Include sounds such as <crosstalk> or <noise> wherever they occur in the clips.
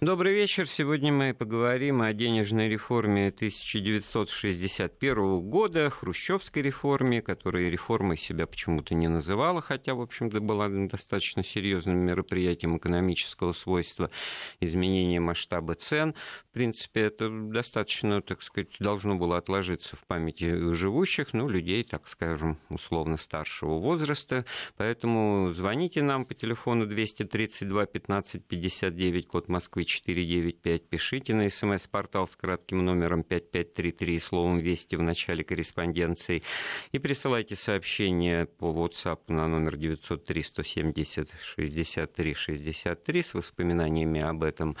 Добрый вечер. Сегодня мы поговорим о денежной реформе 1961 года, хрущевской реформе, которая реформой себя почему-то не называла, хотя, в общем-то, была достаточно серьезным мероприятием экономического свойства, изменения масштаба цен. В принципе, это достаточно, так сказать, должно было отложиться в памяти живущих, ну, людей, так скажем, условно старшего возраста. Поэтому звоните нам по телефону 232 15 59, код Москвы 495. Пишите на смс-портал с кратким номером 5533 словом «Вести» в начале корреспонденции. И присылайте сообщение по WhatsApp на номер 903 170 63 63 с воспоминаниями об этом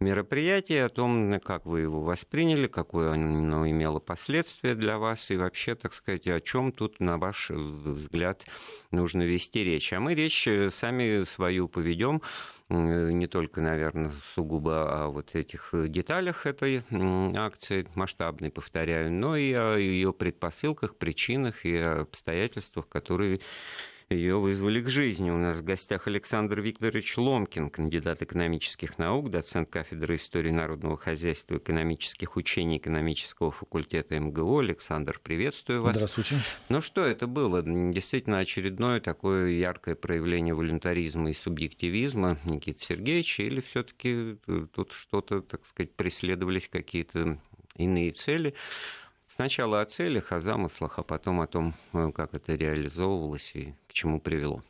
мероприятии, о том, как вы его восприняли, какое оно имело последствия для вас и вообще, так сказать, о чем тут, на ваш взгляд, нужно вести речь. А мы речь сами свою поведем не только, наверное, сугубо о вот этих деталях этой акции масштабной, повторяю, но и о ее предпосылках, причинах и обстоятельствах, которые ее вызвали к жизни. У нас в гостях Александр Викторович Ломкин, кандидат экономических наук, доцент кафедры истории народного хозяйства и экономических учений экономического факультета МГУ. Александр, приветствую вас. Здравствуйте. Ну что это было? Действительно очередное такое яркое проявление волюнтаризма и субъективизма Никиты Сергеевича или все-таки тут что-то, так сказать, преследовались какие-то иные цели? Сначала о целях, о замыслах, а потом о том, э, как это реализовывалось и к чему привело.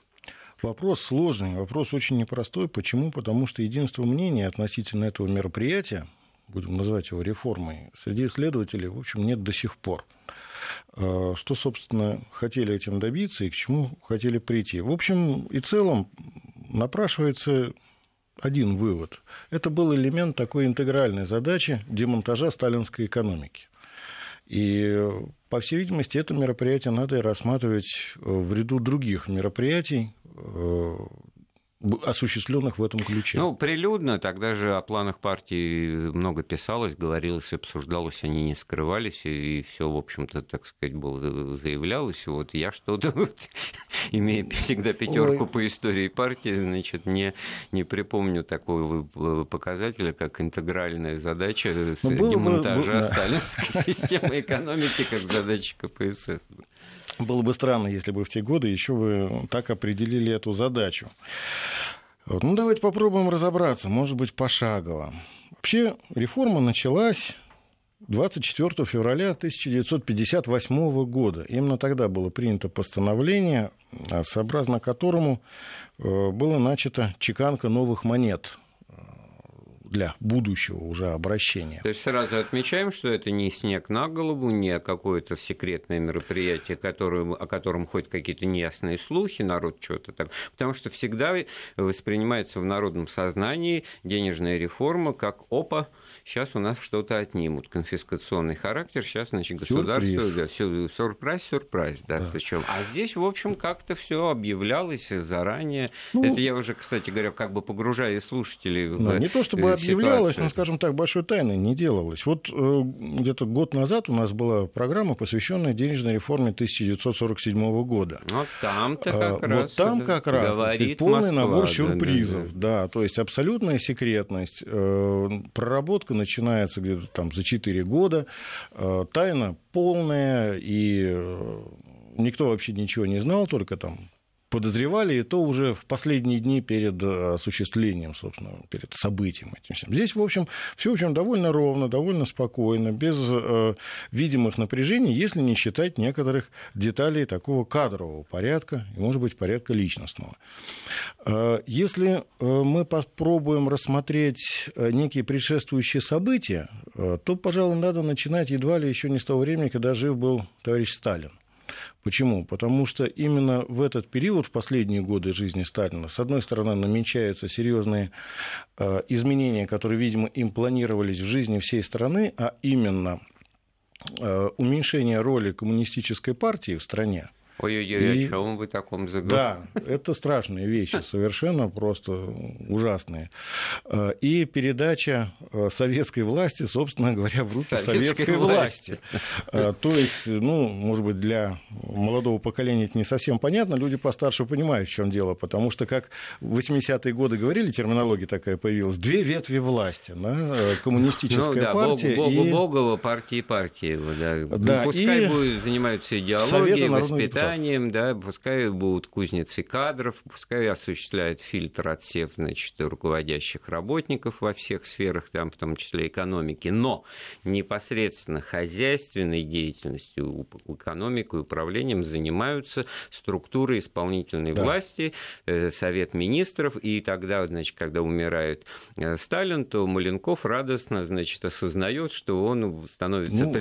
Вопрос сложный, вопрос очень непростой. Почему? Потому что единство мнений относительно этого мероприятия, будем называть его реформой, среди исследователей, в общем, нет до сих пор. Э, что, собственно, хотели этим добиться и к чему хотели прийти? В общем и целом напрашивается один вывод. Это был элемент такой интегральной задачи демонтажа сталинской экономики. И, по всей видимости, это мероприятие надо рассматривать в ряду других мероприятий, э, осуществленных в этом ключе. Ну, прилюдно, тогда же о планах партии много писалось, говорилось, обсуждалось, они не скрывались, и все, в общем-то, так сказать, было заявлялось. Вот я что-то, <laughs> имея всегда пятерку по истории партии, значит, не, не припомню такого показателя, как интегральная задача с ну, демонтажа бы, сталинской <laughs> системы экономики, как задача КПСС. Было бы странно, если бы в те годы еще вы так определили эту задачу. Вот. Ну, давайте попробуем разобраться, может быть, пошагово. Вообще, реформа началась 24 февраля 1958 года. Именно тогда было принято постановление, сообразно которому э, было начата чеканка новых монет для будущего уже обращения. То есть сразу отмечаем, что это не снег на голову, не какое-то секретное мероприятие, которое, о котором ходят какие-то неясные слухи, народ что-то так. Потому что всегда воспринимается в народном сознании денежная реформа как опа, сейчас у нас что-то отнимут. Конфискационный характер, сейчас, значит, государство... Да, сюрприз, сюрприз, да, да. причем. А здесь, в общем, как-то все объявлялось заранее. Ну, Это я уже, кстати говоря, как бы погружая слушателей в Не то чтобы объявлялось, но, скажем так, большой тайны не делалось. Вот э, где-то год назад у нас была программа, посвященная денежной реформе 1947 года. Вот там-то а, как а, раз. Вот там как раз говорит полный Москва, набор сюрпризов. Да, да, да. да, то есть абсолютная секретность. Э, проработка начинается где-то там за 4 года. Э, тайна полная, и никто вообще ничего не знал, только там подозревали, и то уже в последние дни перед э, осуществлением, собственно, перед событием этим всем. Здесь, в общем, все в общем, довольно ровно, довольно спокойно, без э, видимых напряжений, если не считать некоторых деталей такого кадрового порядка, и, может быть, порядка личностного. Э, если э, мы попробуем рассмотреть э, некие предшествующие события, э, то, пожалуй, надо начинать едва ли еще не с того времени, когда жив был товарищ Сталин. Почему? Потому что именно в этот период, в последние годы жизни Сталина, с одной стороны, намечаются серьезные э, изменения, которые, видимо, им планировались в жизни всей страны, а именно э, уменьшение роли коммунистической партии в стране, Ой-ой-ой, и... о чем вы таком заговорили? Да, это страшные вещи, совершенно просто ужасные. Э, и передача э, советской власти, собственно говоря, в руки советской, советской власти. власти. То есть, ну, может быть, для молодого поколения это не совсем понятно, люди постарше понимают, в чем дело, потому что, как в 80-е годы говорили, терминология такая появилась, две ветви власти, да, коммунистическая ну, да, партия Бог, и... Богова партии и партии. Да. Да, Пускай и... будет занимаются идеологией, воспитанием, да, пускай будут кузницы кадров, пускай осуществляют фильтр отсев, значит, руководящих работников во всех сферах, там, в том числе экономики, но непосредственно хозяйственной деятельностью, экономикой, управлением занимаются структуры исполнительной да. власти, э, Совет министров, и тогда, значит, когда умирает э, Сталин, то Маленков радостно, значит, осознает, что он становится ну,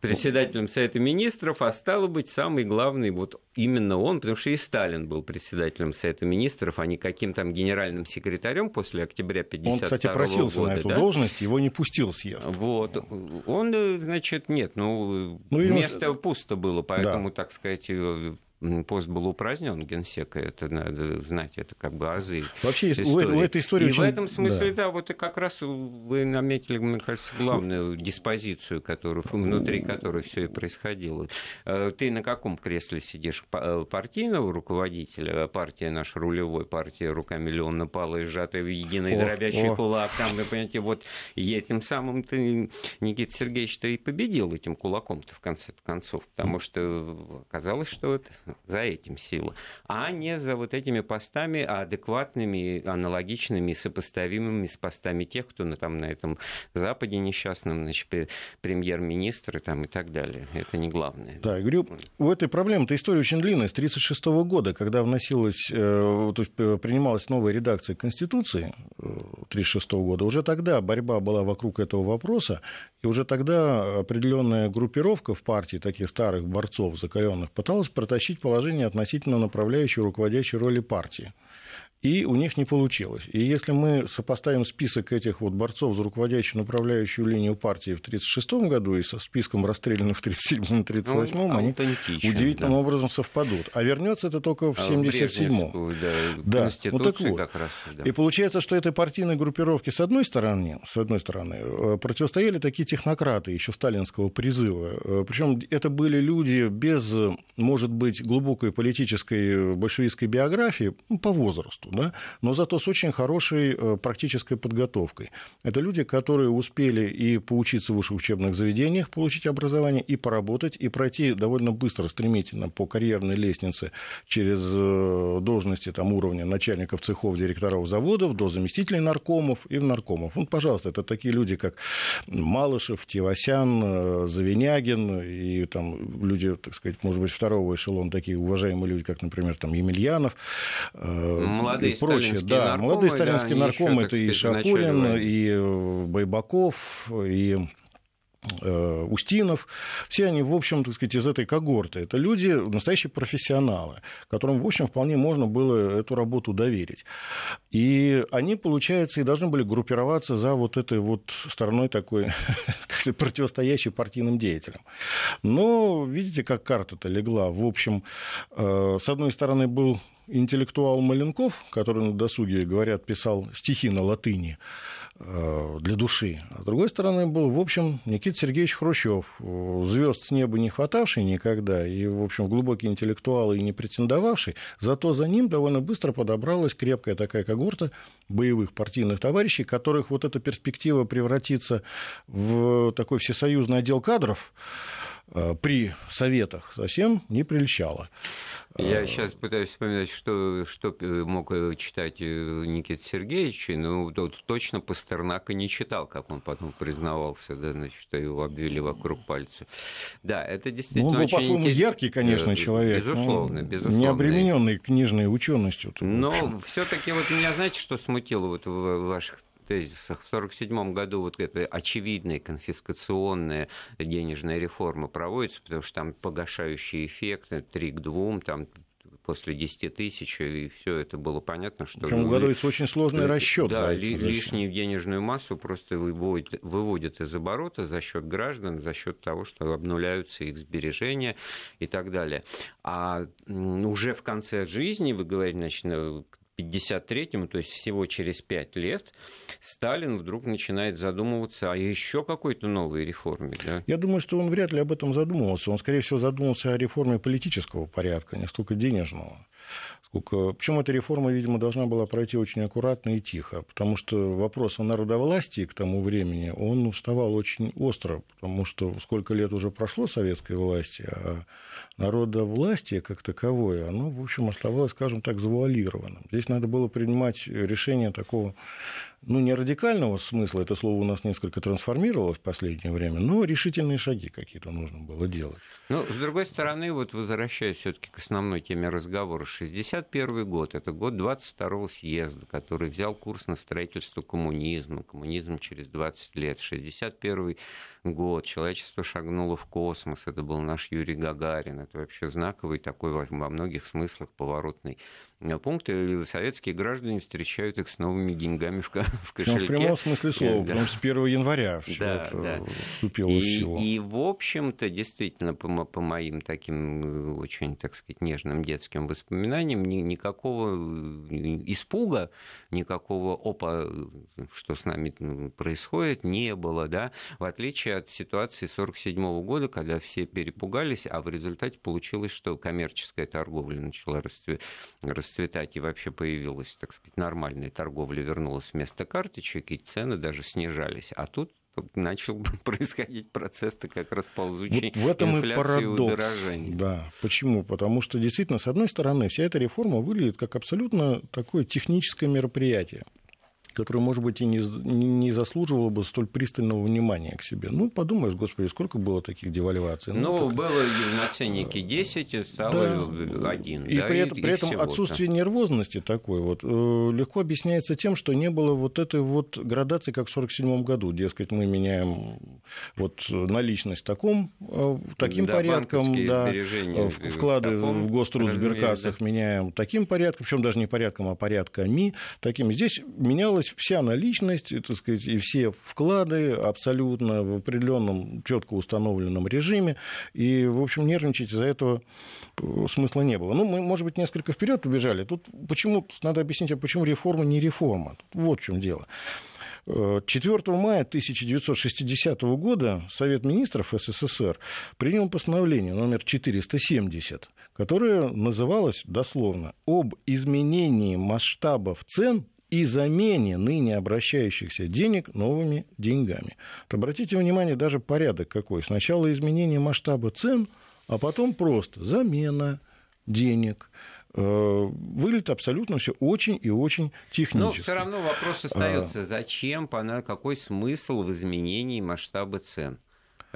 председателем Совета министров, а стало быть, самый главный вот именно он, потому что и Сталин был председателем Совета министров, а не каким там генеральным секретарем после октября 52 Он, кстати, просился года, на эту да? должность, его не пустил съезд. Вот. Он, значит, нет, ну, ну место ему... пусто было, поэтому, да. так сказать, пост был упразднен генсека, это надо знать, это как бы азы Вообще истории. У, у этой истории И очень... в этом смысле, да. да, вот и как раз вы наметили, мне кажется, главную диспозицию, которую, внутри которой все и происходило. Э, ты на каком кресле сидишь? Э, партийного руководителя, партия наша рулевой, партия рука миллиона пала и сжатая в единый о, дробящий о. кулак, там, вы понимаете, вот и этим самым ты, Никита Сергеевич-то и победил этим кулаком-то в конце концов, потому что оказалось, что это за этим сила, а не за вот этими постами адекватными, аналогичными, сопоставимыми с постами тех, кто на, там, на этом Западе несчастном, значит, премьер-министры там, и так далее. Это не главное. Да, я говорю, у этой проблемы-то история очень длинная, с 1936 года, когда вносилась, э, то есть э, принималась новая редакция Конституции 1936 э, года, уже тогда борьба была вокруг этого вопроса, и уже тогда определенная группировка в партии таких старых борцов закаленных пыталась протащить положение относительно направляющей руководящей роли партии и у них не получилось. И если мы сопоставим список этих вот борцов за руководящую направляющую линию партии в 1936 году и со списком расстрелянных в 1937-1938, ну, они удивительным да. образом совпадут. А вернется это только в 1977-м. Да, да. Ну, так вот. как раз. Да. И получается, что этой партийной группировке с одной стороны, с одной стороны э, противостояли такие технократы еще сталинского призыва. Э, Причем это были люди без, может быть, глубокой политической большевистской биографии ну, по возрасту да, но зато с очень хорошей э, практической подготовкой. Это люди, которые успели и поучиться в высших учебных заведениях, получить образование, и поработать, и пройти довольно быстро, стремительно по карьерной лестнице через э, должности там, уровня начальников цехов, директоров заводов до заместителей наркомов и в наркомов. Ну, пожалуйста, это такие люди, как Малышев, Тивасян, э, Завинягин и там люди, так сказать, может быть, второго эшелона, такие уважаемые люди, как, например, там Емельянов. Молодые молодые и прочее. Да, наркомы, молодые сталинские да, наркомы, это и Шакурин, и э, Байбаков, и э, Устинов, все они, в общем, так сказать, из этой когорты. Это люди, настоящие профессионалы, которым, в общем, вполне можно было эту работу доверить. И они, получается, и должны были группироваться за вот этой вот стороной такой, <laughs> противостоящей партийным деятелям. Но видите, как карта-то легла. В общем, э, с одной стороны, был интеллектуал Маленков, который на досуге, говорят, писал стихи на латыни э, для души. А с другой стороны был, в общем, Никита Сергеевич Хрущев, звезд с неба не хватавший никогда, и, в общем, глубокий интеллектуал и не претендовавший, зато за ним довольно быстро подобралась крепкая такая когорта боевых партийных товарищей, которых вот эта перспектива превратиться в такой всесоюзный отдел кадров при советах совсем не прельщала. Я сейчас а. пытаюсь вспоминать, что, что мог э, читать э, Никита Сергеевич, но вот точно Пастернака не читал, как он потом признавался, да, значит, что его обвели вокруг пальца. Да, это действительно ну, он был, по-своему, интерес... яркий, конечно, э, человек. Безусловно, безусловно. Не обремененный книжной ученостью. Но все-таки вот меня, знаете, что смутило вот в ваших тезисах. В 1947 году вот эта очевидная конфискационная денежная реформа проводится, потому что там погашающий эффект, 3 к 2, там после 10 тысяч, и все это было понятно, что... Причем угадывается очень сложный расчет. Да, ли, лишнюю денежную массу просто выводят, выводят из оборота за счет граждан, за счет того, что обнуляются их сбережения и так далее. А уже в конце жизни, вы говорите, значит, 53-му, то есть всего через пять лет, Сталин вдруг начинает задумываться о еще какой-то новой реформе. Да? Я думаю, что он вряд ли об этом задумывался. Он, скорее всего, задумался о реформе политического порядка, не столько денежного. Сколько... Причем эта реформа, видимо, должна была пройти очень аккуратно и тихо, потому что вопрос о народовластии к тому времени, он вставал очень остро, потому что сколько лет уже прошло советской власти, а народовластие как таковое, оно, в общем, оставалось, скажем так, завуалированным. Здесь надо было принимать решение такого ну, не радикального смысла, это слово у нас несколько трансформировалось в последнее время, но решительные шаги какие-то нужно было делать. Ну, с другой стороны, вот возвращаясь все таки к основной теме разговора, 61 год, это год 22-го съезда, который взял курс на строительство коммунизма, коммунизм через 20 лет, 61 год, человечество шагнуло в космос, это был наш Юрий Гагарин, это вообще знаковый такой во многих смыслах поворотный Э, пункты, советские граждане встречают их с новыми деньгами в, <laughs> в кошельке. в прямом смысле слова, да. потому что с 1 января <laughs> все да, это да. вступило и, в силу. И, в общем-то, действительно, по, по моим таким э, очень, так сказать, нежным детским воспоминаниям, ни, никакого э, испуга, никакого опа, что с нами происходит, не было, да, в отличие от ситуации 1947 года, когда все перепугались, а в результате получилось, что коммерческая торговля начала расцветать расцветать и вообще появилась, так сказать, нормальная торговля, вернулась вместо карточек, и цены даже снижались. А тут начал <laughs> происходить процесс-то как раз ползучей вот в этом инфляции и парадокс. удорожания. Да. Почему? Потому что действительно, с одной стороны, вся эта реформа выглядит как абсолютно такое техническое мероприятие которое, может быть, и не, не заслуживало бы столь пристального внимания к себе. Ну, подумаешь, господи, сколько было таких девальваций. Ну, ну так... было на ценнике 10, стало да. 1. И да, при, этом, и, при этом отсутствие нервозности такой вот э, легко объясняется тем, что не было вот этой вот градации, как в 1947 году. Дескать, мы меняем вот наличность таком, э, таким да, порядком, да, вклады в гострудсберкассах да. меняем таким порядком, причем даже не порядком, а порядками таким. Здесь менялось есть вся наличность, так сказать, и все вклады абсолютно в определенном четко установленном режиме. И, в общем, нервничать из-за этого э, смысла не было. Ну, мы, может быть, несколько вперед убежали. Тут почему надо объяснить, а почему реформа не реформа. Тут вот в чем дело. 4 мая 1960 года Совет министров СССР принял постановление номер 470, которое называлось дословно «Об изменении масштабов цен и замене ныне обращающихся денег новыми деньгами. Вот обратите внимание, даже порядок какой. Сначала изменение масштаба цен, а потом просто замена денег э, выглядит абсолютно все очень и очень технически. Но все равно вопрос остается, а. зачем, какой смысл в изменении масштаба цен?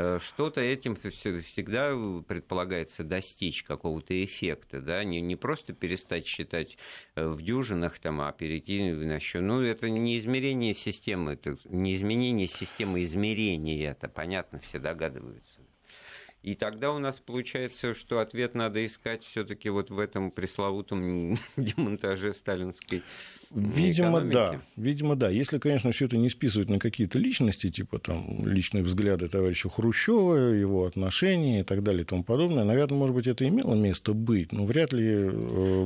Э, что-то этим всегда предполагается достичь какого-то эффекта, да, не, не просто перестать считать э, в дюжинах, там, а перейти на счет. Ну, это не измерение системы, это не изменение системы измерения, это понятно, все догадываются. И тогда у нас получается, что ответ надо искать все-таки вот в этом пресловутом <laughs> демонтаже сталинской Видимо, да. Видимо, да. Если, конечно, все это не списывать на какие-то личности, типа там личные взгляды товарища Хрущева, его отношения и так далее и тому подобное, наверное, может быть, это имело место быть, но вряд ли э,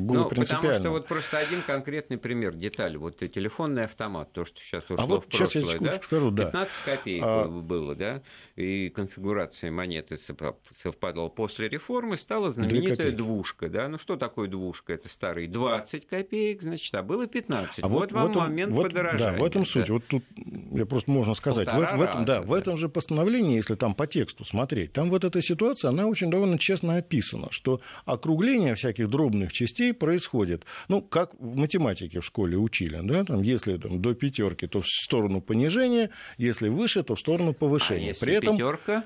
было ну, принципиально. Потому что вот просто один конкретный пример, деталь. Вот телефонный автомат, то, что сейчас ушло а вот в прошлое, сейчас я да? скажу, да. 15 копеек а... было, да, и конфигурация монеты совпадала после реформы, стала знаменитая двушка, да. Ну, что такое двушка? Это старые 20 копеек, значит, а было 15 15. А вот, вот вам этом, момент вот, подорожания. Да, в этом суть. Вот тут, я просто можно сказать, вот, в, этом, да, в этом же постановлении, если там по тексту смотреть, там вот эта ситуация, она очень довольно честно описана, что округление всяких дробных частей происходит, ну, как в математике в школе учили, да, там, если там, до пятерки, то в сторону понижения, если выше, то в сторону повышения. А если При этом... пятерка?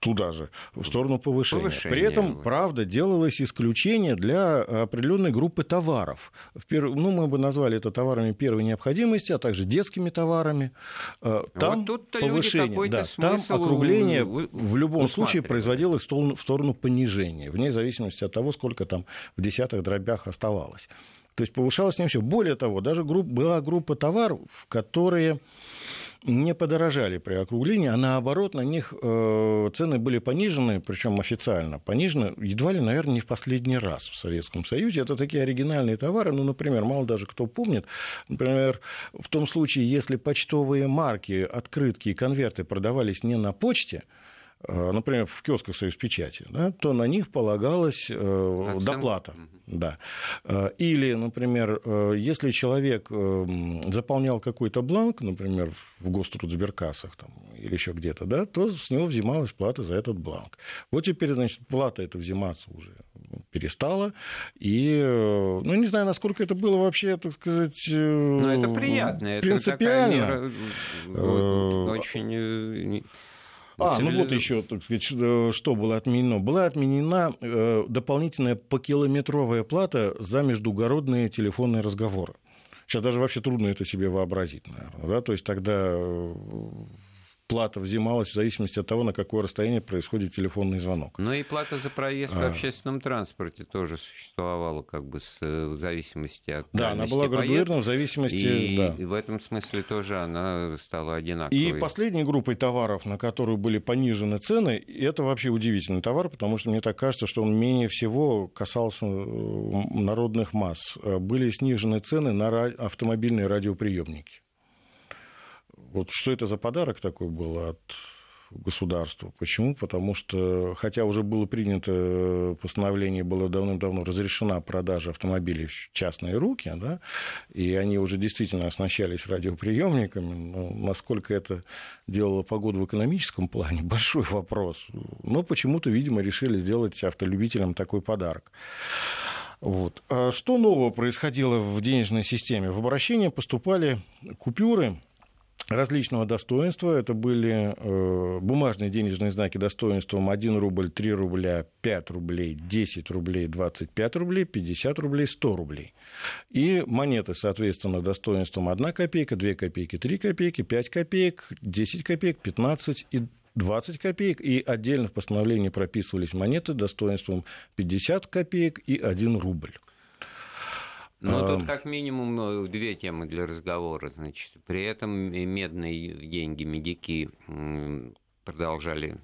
Туда же, в сторону повышения. повышения. При этом, правда, делалось исключение для определенной группы товаров. Ну, мы бы назвали это товарами первой необходимости, а также детскими товарами. Э, там вот повышение, да, там округление в любом случае производилось в сторону понижения, вне зависимости от того, сколько там в десятых дробях оставалось. То есть повышалось не все. Более того, даже групп, была группа товаров, которые не подорожали при округлении, а наоборот на них э, цены были понижены, причем официально понижены, едва ли, наверное, не в последний раз в Советском Союзе. Это такие оригинальные товары, ну, например, мало даже кто помнит, например, в том случае, если почтовые марки, открытки и конверты продавались не на почте, например, в киосках «Союз печати», да, то на них полагалась э, доплата. Да. Э, или, например, если человек заполнял какой-то бланк, например, в гострудсберкассах там, или еще где-то, да, то с него взималась плата за этот бланк. Вот теперь, значит, плата эта взиматься уже перестала. И, ну, не знаю, насколько это было вообще, так сказать, Но это приятно. Принципиально. Это мера, вот, очень а, ну вот еще, так сказать, что было отменено. Была отменена э, дополнительная покилометровая плата за междугородные телефонные разговоры. Сейчас даже вообще трудно это себе вообразить, наверное. Да? То есть тогда э, плата взималась в зависимости от того, на какое расстояние происходит телефонный звонок. Ну и плата за проезд а... в общественном транспорте тоже существовала как бы с, э, в зависимости от Да, она была градуирована в зависимости... И, да. и в этом смысле тоже она стала одинаковой. И последней группой товаров, на которую были понижены цены, это вообще удивительный товар, потому что мне так кажется, что он менее всего касался э, народных масс. Э, были снижены цены на автомобильные радиоприемники. Вот что это за подарок такой был от государства. Почему? Потому что, хотя уже было принято постановление, было давным-давно разрешена продажа автомобилей в частные руки, да, и они уже действительно оснащались радиоприемниками, но насколько это делало погоду в экономическом плане, большой вопрос. Но почему-то, видимо, решили сделать автолюбителям такой подарок. Вот. А что нового происходило в денежной системе? В обращение поступали купюры различного достоинства. Это были э, бумажные денежные знаки достоинством 1 рубль, 3 рубля, 5 рублей, 10 рублей, 25 рублей, 50 рублей, 100 рублей. И монеты, соответственно, достоинством 1 копейка, 2 копейки, 3 копейки, 5 копеек, 10 копеек, 15 и 20 копеек, и отдельно в постановлении прописывались монеты достоинством 50 копеек и 1 рубль. Ну, тут как минимум э, две темы для разговора. Значит, при этом медные деньги, медики продолжали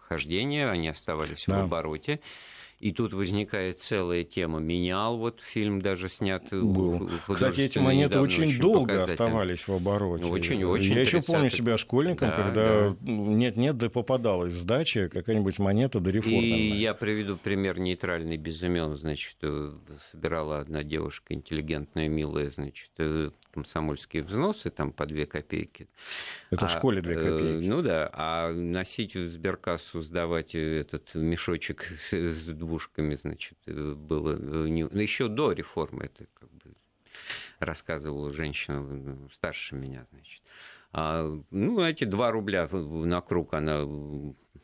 хождение, они оставались да. в обороте. И тут возникает целая тема. Менял, вот фильм даже снят. Был. Кстати, эти монеты очень, очень долго оставались в обороте. Очень, очень. Я еще помню себя школьником, да, когда нет-нет, да. да попадалась сдача какая-нибудь монета до реформы. И я приведу пример нейтральный без имен. Значит, э, собирала одна девушка интеллигентная, милая, значит, э, комсомольские взносы, там по 2 копейки. Это а, в школе 2 э, копейки. Ну да, а носить в сберкассу, сдавать этот мешочек с двушками, значит, было не... Ну, еще до реформы, это как бы рассказывала женщина старше меня, значит. А, ну, эти 2 рубля на круг она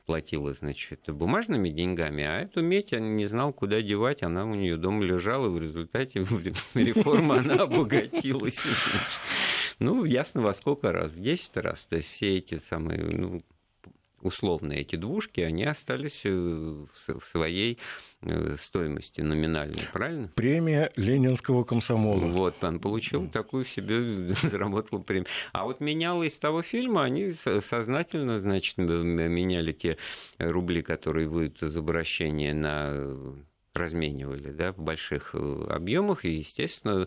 платила, значит, бумажными деньгами, а эту медь он не знал, куда девать, она у нее дома лежала, и в результате <laughs> реформы она обогатилась. <laughs> Ну, ясно, во сколько раз? В 10 раз. То есть все эти самые, ну, условно эти двушки, они остались э, в своей э, стоимости номинальной, правильно? Премия Ленинского комсомола. Вот, он получил такую себе, <laughs> заработал премию. А вот меняла из того фильма, они сознательно, значит, меняли те рубли, которые выйдут из обращения на разменивали да, в больших э, объемах. И, естественно,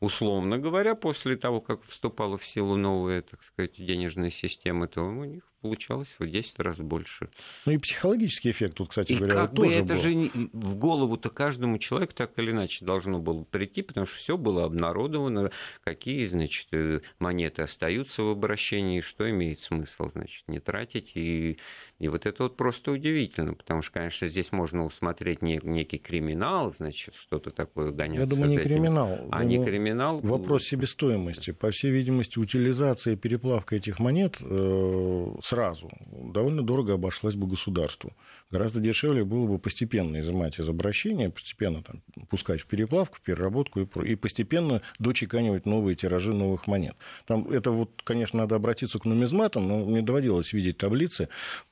условно говоря, после того, как вступала в силу новая, так сказать, денежная система, то у них получалось в 10 раз больше. Ну и психологический эффект тут, кстати и говоря, как тоже бы это был. же в голову-то каждому человеку так или иначе должно было прийти, потому что все было обнародовано, какие, значит, э, монеты остаются в обращении, что имеет смысл, значит, не тратить. И, и вот это вот просто удивительно, потому что, конечно, здесь можно усмотреть некий криминал, значит, что-то такое гоняться Я думаю, не этим. криминал. А не криминал? Вопрос себестоимости. По всей видимости, утилизация и переплавка этих монет э, с сразу, довольно дорого обошлась бы государству. Гораздо дешевле было бы постепенно изымать из обращения, постепенно там, пускать в переплавку, переработку и, и постепенно дочеканивать новые тиражи новых монет. Там это вот, конечно, надо обратиться к нумизматам, но мне доводилось видеть таблицы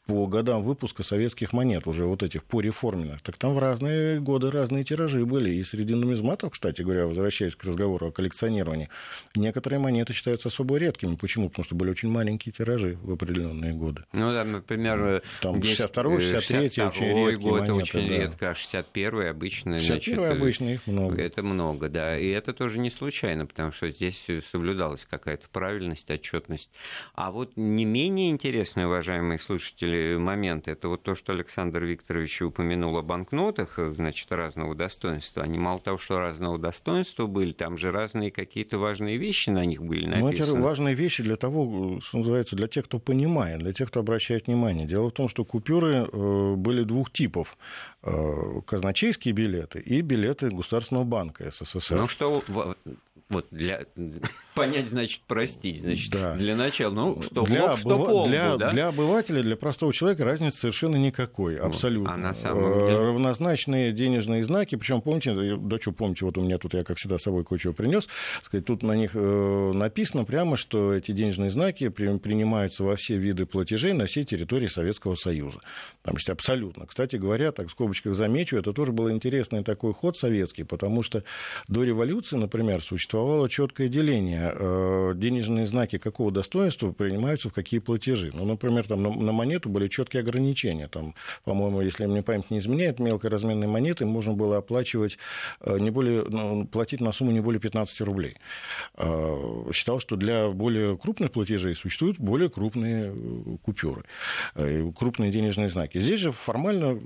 по годам выпуска советских монет, уже вот этих по реформенных. Так там в разные годы разные тиражи были. И среди нумизматов, кстати говоря, возвращаясь к разговору о коллекционировании, некоторые монеты считаются особо редкими. Почему? Потому что были очень маленькие тиражи в определенные годы. Ну, да, например, там 62 63 63 очень редкие год монеты, очень да. редко, а 61 обычно. 61 значит, обычно их много. Это много, да. И это тоже не случайно, потому что здесь соблюдалась какая-то правильность, отчетность. А вот не менее интересный, уважаемые слушатели, момент, это вот то, что Александр Викторович упомянул о банкнотах, значит, разного достоинства. Они мало того, что разного достоинства были, там же разные какие-то важные вещи на них были написаны. Ну, это важные вещи для того, что называется, для тех, кто понимает, для тех, кто обращает внимание. Дело в том, что купюры э, были двух типов. Э, казначейские билеты и билеты Государственного банка СССР. Ну что, вот для <laughs> понять, значит, простить, значит, да. для начала, ну, что для, блок, что полбу, для, да? для обывателя, для простого человека разницы совершенно никакой, абсолютно. А на самом деле? Э, равнозначные денежные знаки, причем помните, да что помните, вот у меня тут, я как всегда с собой кое-что принес, сказать, тут на них э, написано прямо, что эти денежные знаки принимаются во все виды платежей на всей территории Советского Союза. Там есть абсолютно. Кстати говоря, так в скобочках замечу, это тоже был интересный такой ход советский, потому что до революции, например, существовало существовало четкое деление. Э, денежные знаки какого достоинства принимаются в какие платежи. Ну, например, там на монету были четкие ограничения. Там, по-моему, если мне память не изменяет, мелкоразменные монеты можно было оплачивать э, не более, ну, платить на сумму не более 15 рублей. Э, считал, что для более крупных платежей существуют более крупные купюры, крупные денежные знаки. Здесь же формально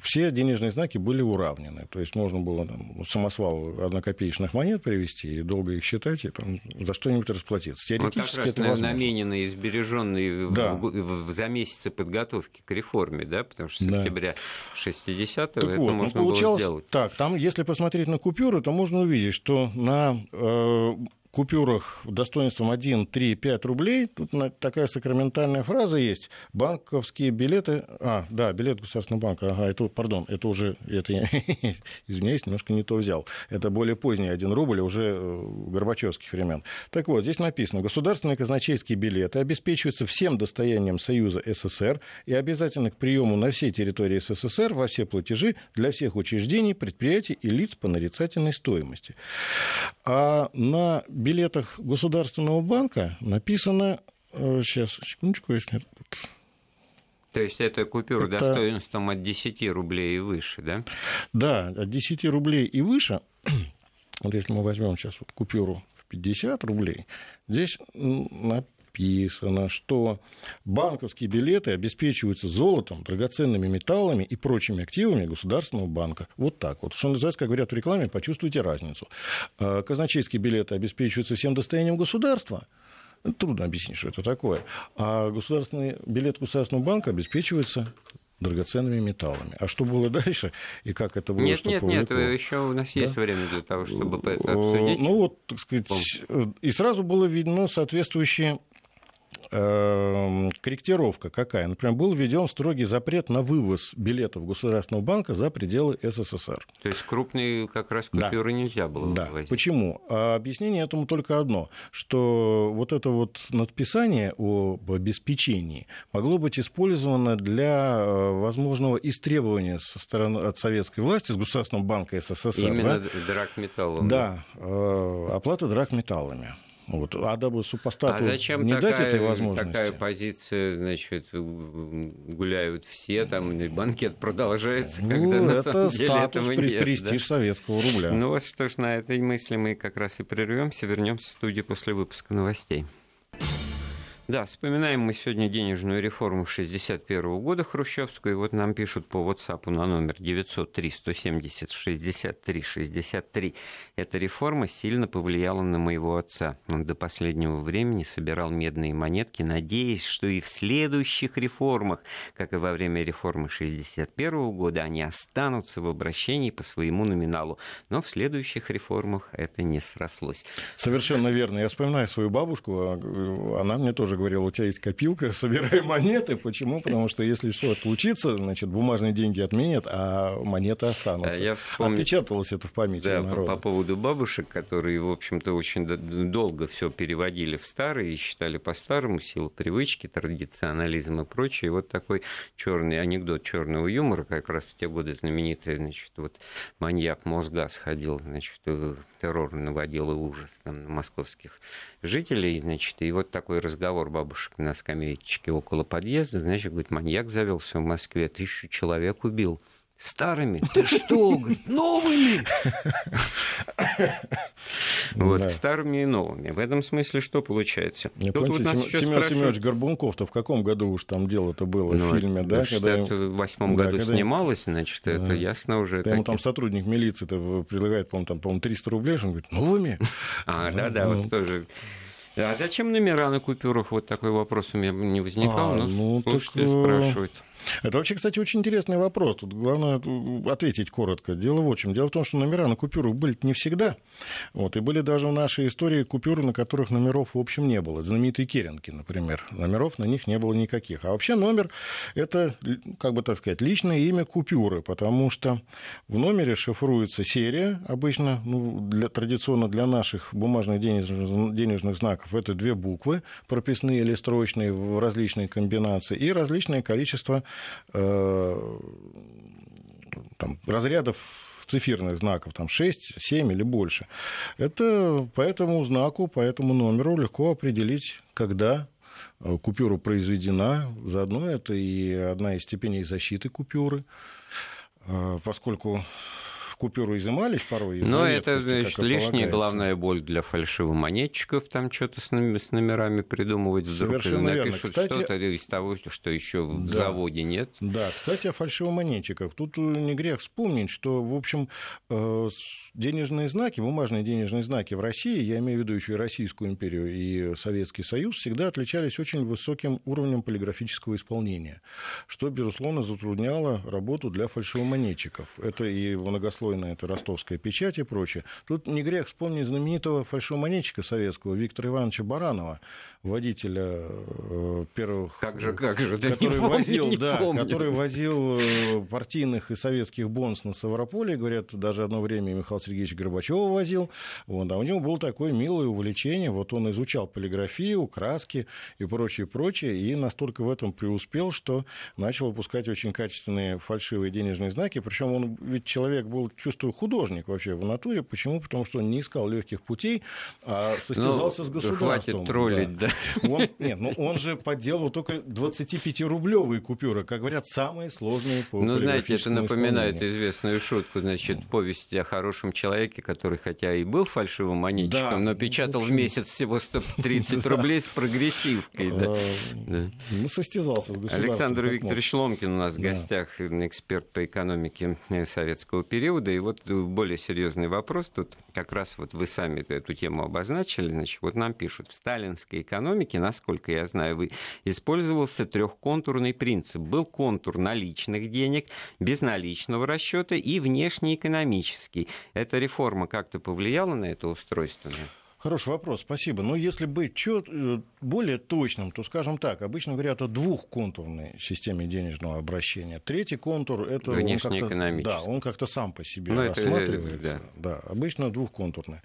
все денежные знаки были уравнены. То есть можно было там, самосвал однокопеечных монет привести долго их считать и там, за что-нибудь расплатиться. Теоретически вот это возможно. намененные и сбереженные да. в, в, за месяцы подготовки к реформе, да, потому что с да. октября 60-го это вот, ну, можно ну, было сделать. Так, там, если посмотреть на купюры, то можно увидеть, что на э, купюрах достоинством 1, 3, 5 рублей, тут такая сакраментальная фраза есть, банковские билеты, а, да, билет Государственного банка, ага, это, пардон, это уже, это я, <laughs> извиняюсь, немножко не то взял, это более поздний 1 рубль, уже э, Горбачевских времен. Так вот, здесь написано, государственные казначейские билеты обеспечиваются всем достоянием Союза СССР и обязательны к приему на всей территории СССР во все платежи для всех учреждений, предприятий и лиц по нарицательной стоимости. А на билетах Государственного банка написано... Сейчас, э, секундочку, если... То есть это купюра это... достоинством от 10 рублей и выше, да? Да, от 10 рублей и выше. <clears throat> Вот если мы возьмем сейчас вот купюру в 50 рублей, здесь написано, что банковские билеты обеспечиваются золотом, драгоценными металлами и прочими активами Государственного банка. Вот так вот. Что называется, как говорят в рекламе, почувствуйте разницу. А казначейские билеты обеспечиваются всем достоянием государства. Трудно объяснить, что это такое. А государственный билет Государственного банка обеспечивается драгоценными металлами. А что было дальше и как это было? Нет, нет, нет, еще у нас есть да? время для того, чтобы это обсудить. Ну вот, так сказать, и сразу было видно соответствующие корректировка какая? Например, был введен строгий запрет на вывоз билетов Государственного банка за пределы СССР. То есть крупные как раз купюры да. нельзя было да. Почему? А объяснение этому только одно, что вот это вот надписание об обеспечении могло быть использовано для э, возможного истребования со стороны от советской власти, с Государственного банка СССР. Именно да? драгметаллом. Да, э, оплата драгметаллами. Вот. А дабы супостату а зачем не такая, дать этой возможности. такая позиция, значит, гуляют все, там банкет продолжается, ну, когда это на самом деле статус, этого нет. престиж да? советского рубля. Ну вот что ж, на этой мысли мы как раз и прервемся, вернемся в студию после выпуска новостей. Да, вспоминаем мы сегодня денежную реформу 1961 года хрущевскую. Вот нам пишут по WhatsApp на номер 903-170-63-63. Эта реформа сильно повлияла на моего отца. Он до последнего времени собирал медные монетки, надеясь, что и в следующих реформах, как и во время реформы 1961 года, они останутся в обращении по своему номиналу. Но в следующих реформах это не срослось. Совершенно верно. Я вспоминаю свою бабушку, а, она мне тоже говорил, у тебя есть копилка, <laughs> собирай монеты. Почему? Потому что если что случится, значит, бумажные деньги отменят, а монеты останутся. Я вспомнил... Отпечаталось это в памяти да, народа. По, по поводу бабушек, которые, в общем-то, очень долго все переводили в старые и считали по-старому, силу привычки, традиционализм и прочее. И вот такой черный анекдот черного юмора, как раз в те годы знаменитый, значит, вот маньяк Мосгаз ходил, значит, э, террор наводил и ужас там, на московских жителей, значит, и вот такой разговор бабушек на скамеечке около подъезда, значит, говорит, маньяк завелся в Москве, тысячу человек убил. Старыми? Ты что? Говорит, новыми! <laughs> Вот, старыми и новыми. В этом смысле что получается? Семен Семенович Горбунков-то в каком году уж там дело-то было в ну, фильме, да? В 68 году снималось, значит, это ясно уже. Ему там сотрудник милиции предлагает, по-моему, 300 рублей, он говорит, новыми? А, да-да, вот тоже а зачем номера на купюрах? Вот такой вопрос у меня не возникал, а, но ну, слушатели так... Э, спрашивают. Это вообще, кстати, очень интересный вопрос. Тут главное ответить коротко. Дело в чем. Дело в том, что номера на купюрах были не всегда. Вот, и были даже в нашей истории купюры, на которых номеров, в общем, не было. Знаменитые керенки, например. Номеров на них не было никаких. А вообще номер – это, как бы так сказать, личное имя купюры, потому что в номере шифруется серия, обычно, ну, для, традиционно для наших бумажных денежных, денежных знаков, это две буквы, прописные или строчные в различной комбинации, и различное количество Э, там, разрядов циферных знаков, там 6, 7 или больше. Это по этому знаку, по этому номеру легко определить, когда э, купюра произведена. Заодно это и одна из степеней защиты купюры, э, поскольку купюры изымались порой. Но это, значит, лишняя головная боль для фальшивомонетчиков, там что-то с, номерами придумывать вдруг. Совершенно напишут что-то из того, что еще в да. заводе нет. Да, кстати, о фальшивомонетчиках. Тут не грех вспомнить, что, в общем, э, денежные знаки, бумажные денежные знаки в России, я имею в виду еще и Российскую империю, и Советский Союз, всегда отличались очень высоким уровнем полиграфического исполнения, что, безусловно, затрудняло работу для фальшивомонетчиков. Это и многослойная это ростовская печать и прочее. Тут не грех вспомнить знаменитого фальшивомонетчика советского Виктора Ивановича Баранова, водителя э, первых... Как же, как же, да который помню, возил, да, помню. который возил э, партийных и советских бонс на Ставрополе, говорят, даже одно время Михаил Сергеевич Горбачева возил, вот, а у него было такое милое увлечение, вот он изучал полиграфию, краски и прочее, прочее, и настолько в этом преуспел, что начал выпускать очень качественные фальшивые денежные знаки, причем он ведь человек был, чувствую, художник вообще в натуре, почему? Потому что он не искал легких путей, а состязался ну, с государством. Хватит троллить, да. да. Он, нет, ну он же подделал только 25-рублевые купюры, как говорят, самые сложные по Ну, знаете, это напоминает известную шутку, значит, повесть о хорошем человеке, который хотя и был фальшивым монетчиком, да, но печатал в месяц всего 130 рублей с прогрессивкой. А, ну, состязался с государством. Александр Викторович Ломкин у нас в гостях, эксперт по экономике советского периода. И вот более серьезный вопрос тут, как раз вот вы сами эту тему обозначили, значит, вот нам пишут, в сталинской экономике насколько я знаю, вы, использовался трехконтурный принцип. Был контур наличных денег, безналичного расчета и внешнеэкономический. Эта реформа как-то повлияла на это устройство? Хороший вопрос, спасибо. Но если быть чет, э, более точным, то, скажем так, обычно говорят о двухконтурной системе денежного обращения. Третий контур это он как-то, да, он как-то сам по себе Но ну, рассматривается. Это, да. да, обычно двухконтурный.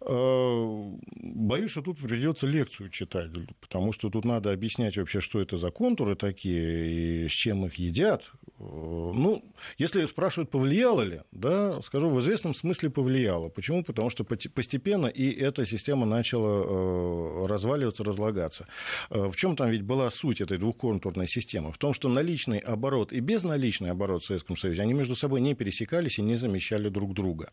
Э, боюсь, что тут придется лекцию читать, потому что тут надо объяснять вообще, что это за контуры такие и с чем их едят. Э, ну, если спрашивают, повлияло ли, да, скажу, в известном смысле повлияло. Почему? Потому что постепенно и эта система начала э, разваливаться, разлагаться. Э, в чем там ведь была суть этой двухконтурной системы? В том, что наличный оборот и безналичный оборот в Советском Союзе, они между собой не пересекались и не замещали друг друга.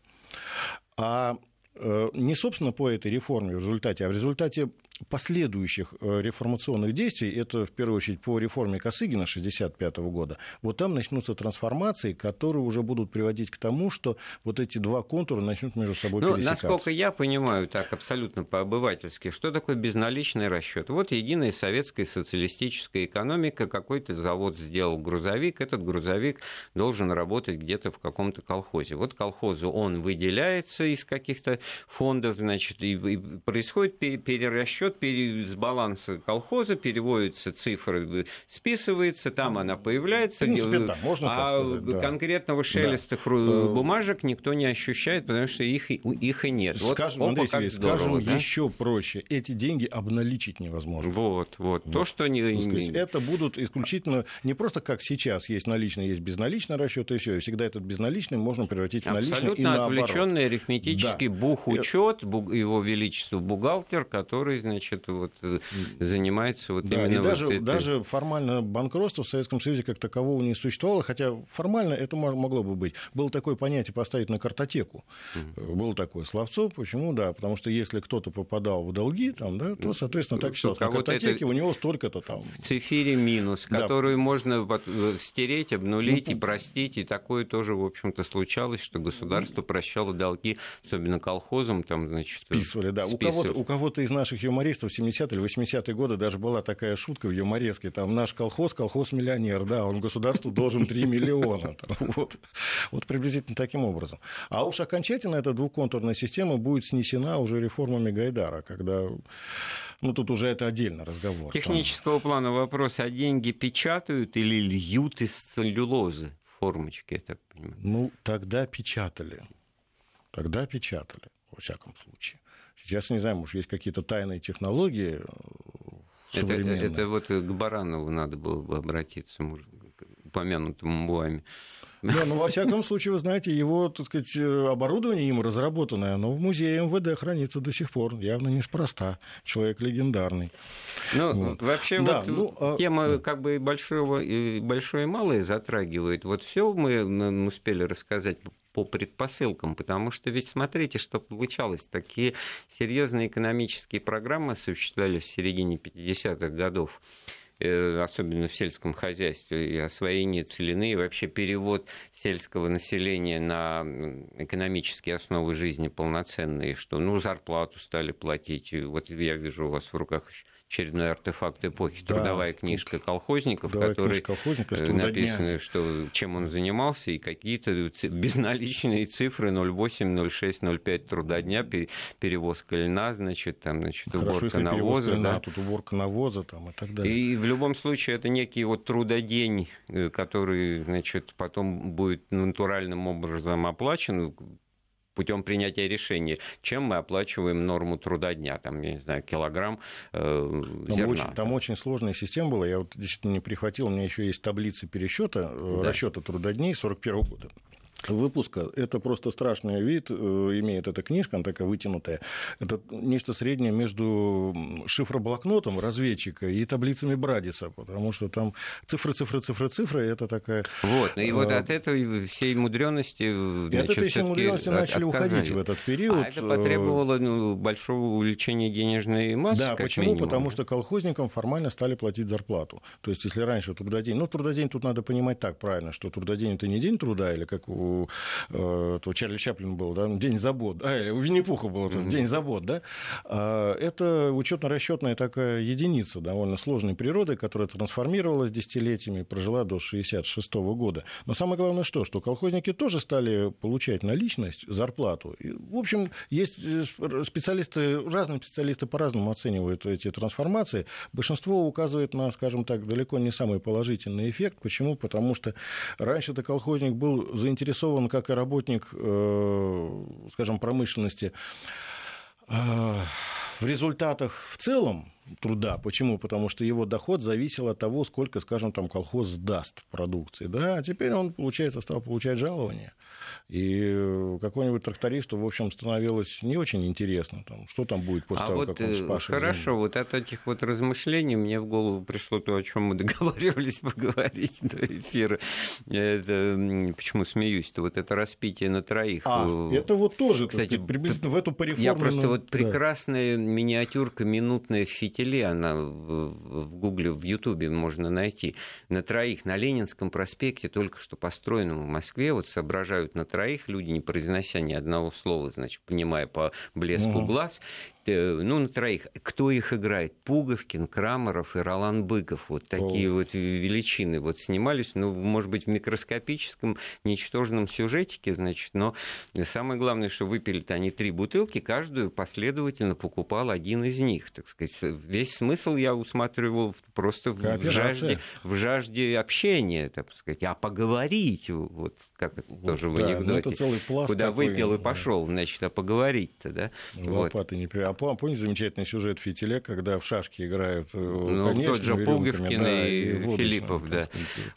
А Э, не, собственно, по этой реформе в результате, а в результате последующих э, реформационных действий, это в первую очередь по реформе Косыгина 1965 года, вот там начнутся трансформации, которые уже будут приводить к тому, что вот эти два контура начнут между собой ну, пересекаться. Насколько я понимаю, так абсолютно по-обывательски, что такое безналичный расчет? Вот единая советская социалистическая экономика, какой-то завод сделал грузовик, этот грузовик должен работать где-то в каком-то колхозе. Вот колхозу он выделяется из каких-то фондов, значит, и, и происходит перерасчет идет с баланса колхоза, переводится цифра, списывается, там она появляется. В принципе, да, можно а сказать, да. конкретного шелеста да. Э, бумажек никто не ощущает, потому что их, их и нет. Скажем, вот, Андрей Сергеевич, здорово, скажем да? еще проще. Эти деньги обналичить невозможно. Вот, вот. вот. То, что не... Сказать, это будут исключительно не просто как сейчас есть наличные, есть безналичный расчет, и все. И всегда этот безналичный можно превратить в наличный Абсолютно отвлеченный арифметический да. бухучет, его величество бухгалтер, который, значит, вот э, занимается вот да, именно и даже, вот этой... даже формально банкротство в Советском Союзе как такового не существовало, хотя формально это могло бы быть. Было такое понятие поставить на картотеку. Mm. Было такое словцо. Почему? Да, потому что если кто-то попадал в долги, там, да, то, соответственно, так считалось. На картотеке у него столько-то там. В цифире минус, да. которую можно э, стереть, обнулить ну, и простить. И такое тоже, в общем-то, случалось, что государство прощало долги, особенно колхозам, там, значит... Списывали, да. Списывали. У кого-то, у кого-то из наших юмористов 70-е или 80-е годы даже была такая шутка в юмореске, там, наш колхоз, колхоз-миллионер, да, он государству должен 3 миллиона. <laughs> Вот. вот приблизительно таким образом. А уж окончательно эта двухконтурная система будет снесена уже реформами Гайдара, когда ну, тут уже это отдельно разговор. Технического там. плана вопрос, а деньги печатают или льют из целлюлозы формочки, я так понимаю? Ну, тогда печатали. Тогда печатали, во всяком случае. Сейчас, не знаю, может, есть какие-то тайные технологии э, это, это вот к Баранову надо было бы обратиться, может, упомянутому вами. Не, ну, во всяком случае, вы знаете, его, так сказать, оборудование им разработанное, оно в музее МВД хранится до сих пор, явно неспроста. Человек легендарный. Ну, вот. вообще, да, вот ну, а, тема да. как бы большого, и большое и малое затрагивает. Вот все мы, мы успели рассказать по предпосылкам, потому что ведь смотрите, что получалось. Такие серьезные экономические программы осуществлялись в середине 50-х годов. Э, особенно в сельском хозяйстве, и освоение целины, и вообще перевод сельского населения на экономические основы жизни полноценные, что ну, зарплату стали платить. Вот я вижу у вас в руках очередной артефакт эпохи, да, трудовая книжка колхозников, э, написано, что, чем он занимался, и какие-то безналичные цифры 0,8, 0,6, 0,5 труда дня, перевозка льна, значит, там, значит, Хорошо, уборка навоза. Льна, да. тут уборка навоза там, и так далее. И в любом случае это некий вот трудодень, э, который, значит, потом будет натуральным образом оплачен путем принятия решения, чем мы оплачиваем норму труда дня, там, я не знаю, килограмм э, там зерна. Очень, там очень сложная система была, я вот действительно не прихватил, у меня еще есть таблицы пересчета, э, да. расчета трудодней 41 года выпуска. Это просто страшный вид, э, имеет эта книжка, она такая вытянутая. Это нечто среднее между шифроблокнотом разведчика и таблицами Брадиса, потому что там цифры, цифры, цифры, цифры, это такая... Вот, и вот э, от этой всей мудренности И от этой всей мудренности начали отказали. уходить в этот период. А это потребовало ну, большого увеличения денежной массы, Да, почему? Минимум. Потому что колхозникам формально стали платить зарплату. То есть, если раньше трудодень... Ну, трудодень тут надо понимать так правильно, что трудодень – это не день труда, или как у у э, Чарли Чаплина был, да, День забот, а, у Винни-Пуха был mm-hmm. День забот, да, а, это учетно-расчетная такая единица довольно сложной природы, которая трансформировалась десятилетиями, прожила до 1966 года. Но самое главное что, что колхозники тоже стали получать наличность, зарплату. И, в общем, есть э, специалисты, разные специалисты по-разному оценивают эти трансформации. Большинство указывает на, скажем так, далеко не самый положительный эффект. Почему? Потому что раньше-то колхозник был заинтересован заинтересован, как и работник, э, скажем, промышленности, э, в результатах в целом труда. Почему? Потому что его доход зависел от того, сколько, скажем, там колхоз сдаст продукции. Да, а теперь он, получается, стал получать жалование. И какому-нибудь трактористу, в общем, становилось не очень интересно, там, что там будет после а того, вот как он спашет. Хорошо, землю. вот от этих вот размышлений мне в голову пришло то, о чем мы <laughs> договаривались <laughs> поговорить до эфира. Это, почему смеюсь-то? Вот это распитие на троих. А, это вот тоже, Кстати, сказать, приблизительно в эту пореформенную... Я просто вот прекрасная да. миниатюрка минутная в фитиле, она в, Гугле, в Ютубе можно найти. На троих на Ленинском проспекте, только что построенном в Москве, вот соображают на троих, люди, не произнося ни одного слова, значит, понимая по блеску угу. глаз, ну, на троих. Кто их играет? Пуговкин, Крамеров и Ролан Быков. Вот такие О. вот величины вот снимались, ну, может быть, в микроскопическом, ничтожном сюжетике, значит, но самое главное, что выпили-то они три бутылки, каждую последовательно покупал один из них, так сказать. Весь смысл я усматривал просто в жажде, в жажде общения, так сказать, а поговорить, вот как это вот, тоже в да, ну, анекдоте. Это целый пласт Куда такой, выпил и пошел, значит, а поговорить-то, да? Лопаты вот. не при... А помните замечательный сюжет Фитиле, когда в шашки играют э, ну, конечно, тот же Пуговкин да, и, и Филиппов, да.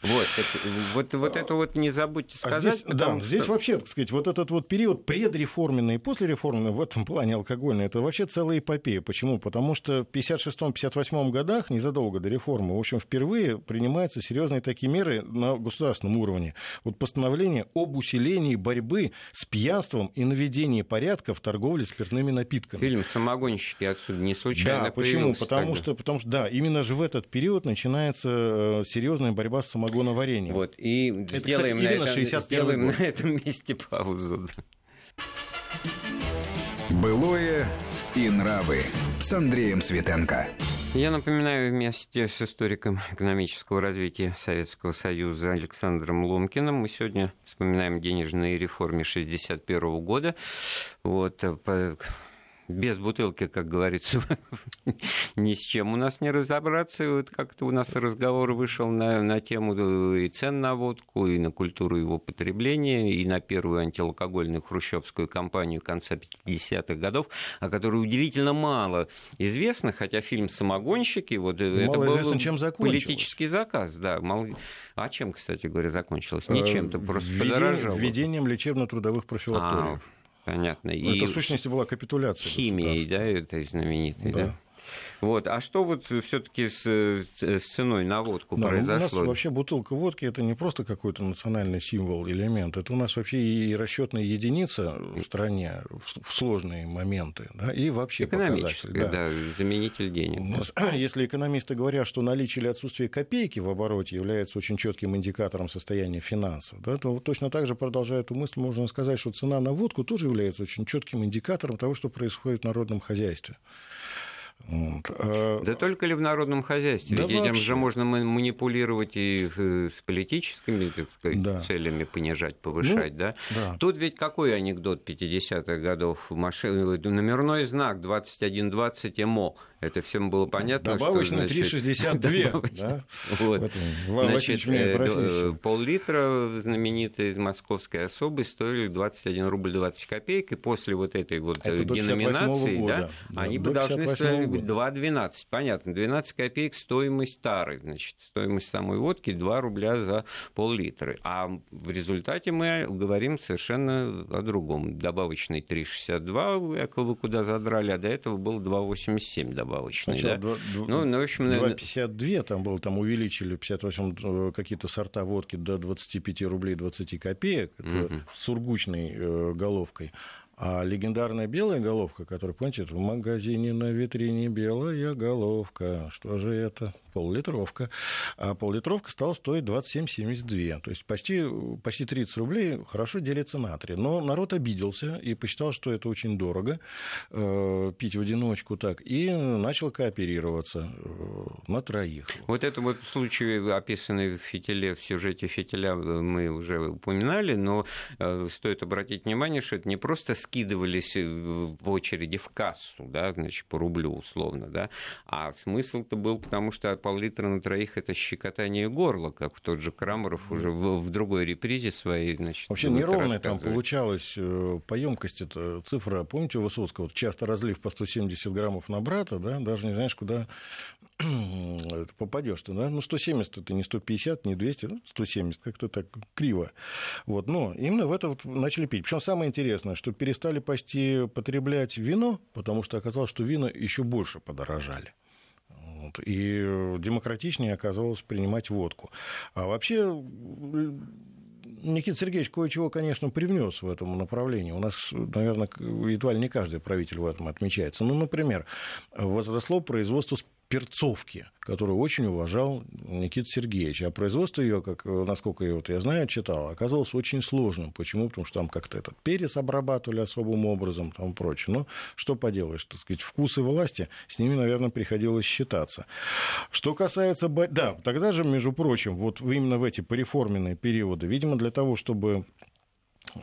Вот, это, вот, вот это вот не забудьте сказать. А здесь, да, что... здесь вообще, так сказать, вот этот вот период предреформенный и послереформенный в этом плане алкогольный, это вообще целая эпопея. Почему? Потому что в 56-58 годах, незадолго до реформы, в общем, впервые принимаются серьезные такие меры на государственном уровне. Вот постановление об усилении борьбы с пьянством и наведении порядка в торговле спиртными напитками. Фильм «Самогонщики» отсюда не случайно Да, почему? Потому что, потому что, да, именно же в этот период начинается э, серьезная борьба с самогоноварением. Вот, и это, сделаем, кстати, на, этом, сделаем на этом месте паузу. Былое и нравы с Андреем Светенко. Я напоминаю вместе с историком экономического развития Советского Союза Александром Ломкиным. Мы сегодня вспоминаем денежные реформы 1961 года. Вот, э, без бутылки, как говорится, <laughs> ни с чем у нас не разобраться. И вот как-то у нас разговор вышел на, на тему э, и цен на водку, и на культуру его потребления, и на первую антиалкогольную хрущевскую кампанию конца 50-х годов, о которой удивительно мало известно, хотя фильм «Самогонщики», вот э, мало это был чем политический заказ. Да, мало... А чем, кстати говоря, закончилось? Ничем-то, просто Введение, подорожало. Введением лечебно-трудовых профилакториев. А, Понятно. Ну, и это в сущности была капитуляция. Химией, да, этой знаменитой, да. да? Вот. А что вот все-таки с, с ценой на водку да, произошло? У нас вообще бутылка водки это не просто какой-то национальный символ, элемент, это у нас вообще и расчетная единица в стране в сложные моменты, да, и вообще Экономическая, да. да, заменитель денег. У нас, <clears throat> если экономисты говорят, что наличие или отсутствие копейки в обороте является очень четким индикатором состояния финансов, да, то точно так же, продолжая эту мысль, можно сказать, что цена на водку тоже является очень четким индикатором того, что происходит в народном хозяйстве. Вот. А да только ли в народном хозяйстве? Да Ведь этим же можно манипулировать и э, с политическими так сказать, да. целями понижать, повышать. Ну, да? Да. Тут ведь какой анекдот 50-х годов? Машин... Номерной знак 2120 МО это всем было понятно. Добавочно что, значит, 3,62. <laughs> да? вот. значит, э, пол-литра знаменитой московской особы стоили 21 рубль 20 копеек, и после вот этой вот это деноминации, да, да, они бы должны стоить 2,12. Понятно, 12 копеек стоимость старой, значит, стоимость самой водки 2 рубля за пол-литра. А в результате мы говорим совершенно о другом. Добавочный 3,62, эко вы куда задрали, а до этого было 2,87 добавочный. Сначала да? 2, ну, ну, в общем, 2,52 там было, там увеличили 58 э, какие-то сорта водки до 25 рублей 20 копеек, угу. с сургучной э, головкой. А легендарная белая головка, которая, помните, в магазине на витрине белая головка. Что же это? Поллитровка. А поллитровка стала стоить 27,72. То есть почти, почти 30 рублей хорошо делится на три. Но народ обиделся и посчитал, что это очень дорого э, пить в одиночку так. И начал кооперироваться э, на троих. Вот это вот случай, описанный в фитиле, в сюжете фитиля, мы уже упоминали, но э, стоит обратить внимание, что это не просто скидывались э, в очереди в кассу, да, значит, по рублю условно, да, а смысл-то был, потому что пол-литра на троих это щекотание горла, как тот же Крамеров уже в, в другой репризе своей, значит, Вообще неровная там получалась э, по емкости цифра, помните, у Высоцкого, часто разлив по 170 граммов на брата, да, даже не знаешь, куда <clears throat> попадешь ты, да? Ну, 170 это не 150, не 200, 170, как-то так криво. Вот, но именно в это вот начали пить. Причем самое интересное, что перестали почти потреблять вино, потому что оказалось, что вина еще больше подорожали. Вот, и демократичнее оказалось принимать водку. А вообще Никита Сергеевич кое-чего, конечно, привнес в этом направлении. У нас, наверное, едва ли не каждый правитель в этом отмечается. Ну, например, возросло производство перцовки, которую очень уважал Никита Сергеевич. А производство ее, как, насколько я, вот, я знаю, читал, оказалось очень сложным. Почему? Потому что там как-то этот перец обрабатывали особым образом там прочее. Но что поделаешь, так сказать, вкусы власти, с ними, наверное, приходилось считаться. Что касается... Да, тогда же, между прочим, вот именно в эти пореформенные периоды, видимо, для того, чтобы Э,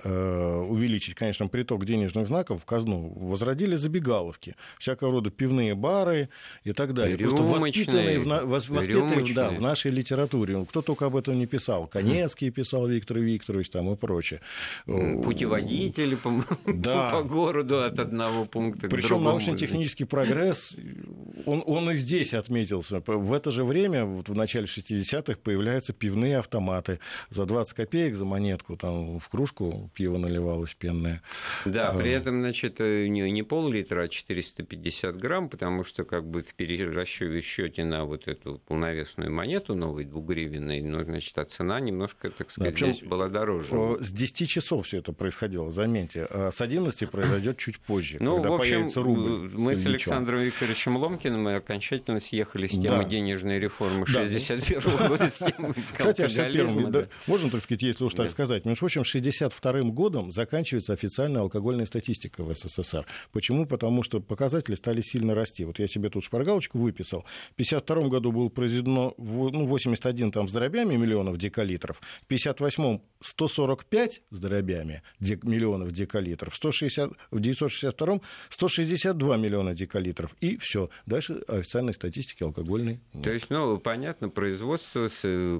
увеличить, конечно, приток денежных знаков в казну, возродили забегаловки, всякого рода пивные бары и так далее. Просто воспитанные, в, воспитанные да, в нашей литературе. Кто только об этом не писал. Конецкий писал Виктор Викторович там и прочее. Путеводители по, да. <laughs> по городу от одного пункта Причем научно-технический прогресс, он, он и здесь отметился. В это же время, вот в начале 60-х, появляются пивные автоматы. За 20 копеек, за монетку там, в кружку пиво наливалось пенное. Да, а, при этом, значит, э, не, не пол-литра, а 450 грамм, потому что как бы в перерасчете на вот эту полновесную монету новой двугривенной, ну, значит, а цена немножко, так сказать, да, здесь была дороже. С 10 часов все это происходило, заметьте. А с 11 произойдет чуть позже, ну, когда в общем, появится рубль. Мы с Александром Викторовичем Ломкиным мы окончательно съехали с темы да. денежной реформы 61 -го года, с темы Кстати, о да. Можно, так сказать, если уж так сказать. Между прочим, 62 1992 годом заканчивается официальная алкогольная статистика в СССР. Почему? Потому что показатели стали сильно расти. Вот я себе тут шпаргалочку выписал. В 1952 году было произведено ну, 81 там, с дробями миллионов декалитров, в 1958 145 с дробями дек, миллионов декалитров, в, 160, в 1962 162 миллиона декалитров. И все. Дальше официальной статистики алкогольной нет. То есть, ну, понятно, производство,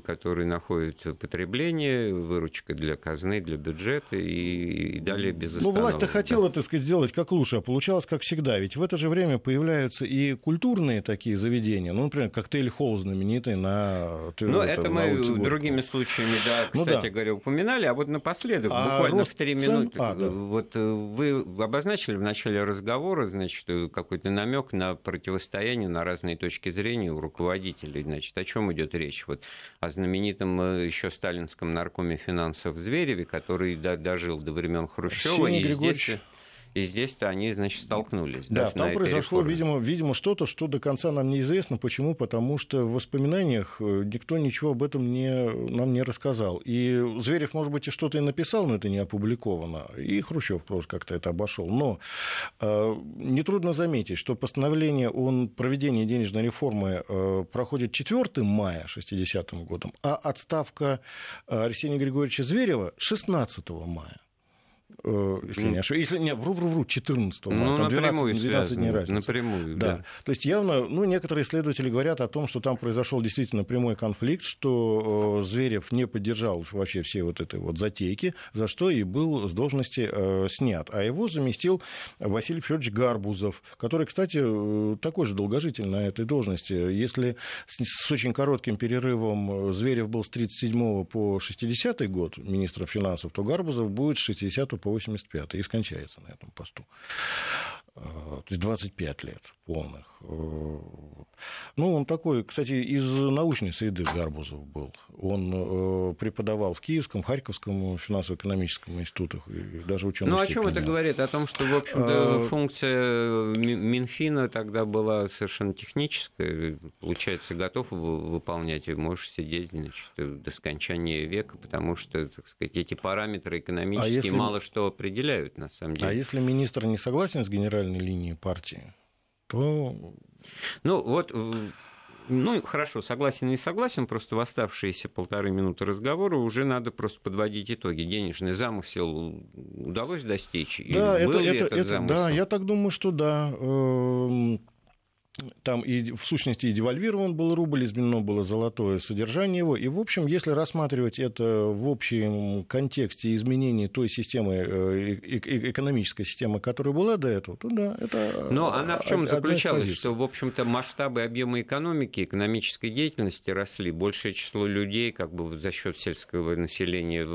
которое находит потребление, выручка для казны, для бюджета, и, и далее без Ну, власть-то хотела, так сказать, сделать как лучше, а получалось как всегда. Ведь в это же время появляются и культурные такие заведения, ну, например, коктейль-холл знаменитый на... Ну, это, это мы другими случаями, да, кстати ну, да. говоря, упоминали, а вот напоследок, а буквально в три минуты, а, да. вот э, вы обозначили в начале разговора, значит, какой-то намек на противостояние, на разные точки зрения у руководителей, значит, о чем идет речь? Вот о знаменитом э, еще сталинском наркоме финансов Звереве, который дожил до времен Хрущева. и Григорьевич... здесь и здесь-то они, значит, столкнулись. Да, там произошло, видимо, видимо, что-то, что до конца нам неизвестно. Почему? Потому что в воспоминаниях э, никто ничего об этом не, нам не рассказал. И Зверев, может быть, и что-то и написал, но это не опубликовано. И Хрущев просто как-то это обошел. Но э, нетрудно заметить, что постановление о проведении денежной реформы э, проходит 4 мая 60-м годом, а отставка э, Арсения Григорьевича Зверева 16 мая. Э, если не ошибаюсь. Если не, вру, вру, вру, 14 ну, там 12, 12 дней разницы. Напрямую, да. да. То есть явно, ну, некоторые исследователи говорят о том, что там произошел действительно прямой конфликт, что э, Зверев не поддержал вообще все вот этой вот затейки, за что и был с должности э, снят. А его заместил Василий Федорович Гарбузов, который, кстати, э, такой же долгожитель на этой должности. Если с, с очень коротким перерывом Зверев был с 37 по 60 год министром финансов, то Гарбузов будет с 60 по 85 и скончается на этом посту. Э, то есть 25 лет полных. Э, ну, он такой, кстати, из научной среды Гарбузов был. Он э, преподавал в Киевском, Харьковском финансово-экономическом институтах и даже ученый. Ну, о чем это говорит? О том, что, в общем-то, а... функция Минфина тогда была совершенно техническая. Получается, готов выполнять, и можешь сидеть значит, до скончания века, потому что, так сказать, эти параметры экономические а если... мало что определяют, на самом деле. А если министр не согласен с генеральным центральной линии партии, то... Ну, вот ну, хорошо, согласен, не согласен, просто в оставшиеся полторы минуты разговора уже надо просто подводить итоги. Денежный замысел удалось достичь? Да, это, это, это, да, я так думаю, что да. Там и в сущности и девальвирован был рубль, изменено было золотое содержание его. И, в общем, если рассматривать это в общем контексте изменения той системы, э, экономической системы, которая была до этого, то да, это Но она в чем заключалась? Что, в общем-то, масштабы объема экономики, экономической деятельности росли. Большее число людей как бы за счет сельского населения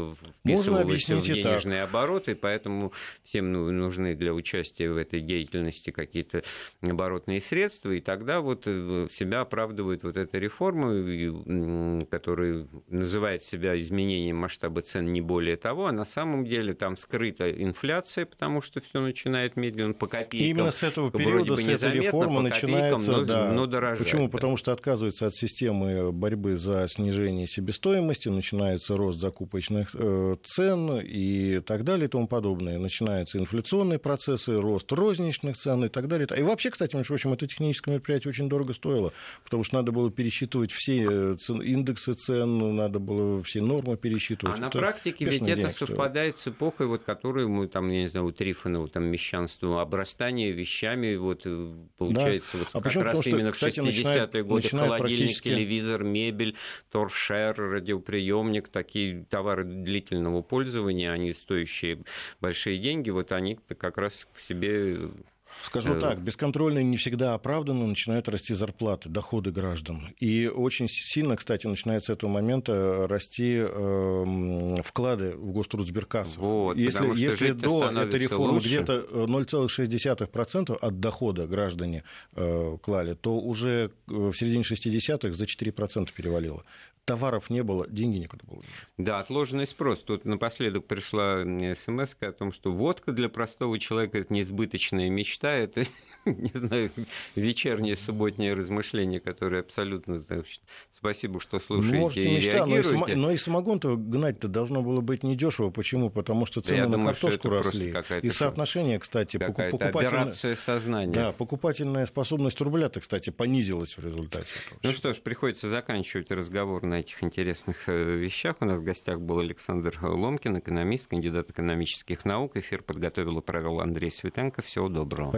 вписывалось в денежные так. обороты, поэтому всем ну, нужны для участия в этой деятельности какие-то оборотные средства производства, и тогда вот э, себя оправдывает вот эта реформа, которая называет себя изменением масштаба цен не более того, а на самом деле там скрыта инфляция, потому что все начинает медленно по копейкам. Именно с этого периода, с этой реформы начинается, но, да. но дорожать. Почему? Да. Потому что отказывается от системы борьбы за снижение себестоимости, начинается рост закупочных э, цен и так далее и тому подобное. Начинаются инфляционные процессы, рост розничных цен и так далее. И вообще, кстати, между прочим, это техническое мероприятие очень дорого стоило, потому что надо было пересчитывать все э, индексы цен, надо было все нормы пересчитывать. А на практике ведь это совпадает стоило. с эпохой, вот, которую мы, там, я не знаю, у Трифонова, там, мещанство, обрастание вещами, вот, э, получается, да. вот а как раз потому, именно что, в 60-е годы холодильник, практически... телевизор, мебель, торшер, радиоприемник, такие товары длительного пользования, они стоящие большие деньги, вот они как раз к себе Скажу э, так, бесконтрольно не всегда оправданно начинают расти зарплаты, доходы граждан. И очень сильно, кстати, начинает с этого момента расти э, вклады в Гострудсберкассу. Вот, если если до этой реформы где-то 0,6% от дохода граждане э, клали, то уже в середине 60-х за 4% перевалило товаров не было, деньги некуда было. Да, отложенный спрос. Тут напоследок пришла смс о том, что водка для простого человека – это неизбыточная мечта, это, <laughs> не знаю, вечернее субботнее размышление, которое абсолютно... Значит, спасибо, что слушаете Может, и мечта, реагируете. Но и, самогон-то гнать-то должно было быть недешево. Почему? Потому что цены да, на думаю, картошку росли. И соотношение, кстати, покупательная... сознания. Да, покупательная способность рубля-то, кстати, понизилась в результате. Ну что ж, приходится заканчивать разговор на этих интересных э, вещах. У нас в гостях был Александр Ломкин, экономист, кандидат экономических наук. Эфир подготовил и провел Андрей Светенко. Всего доброго.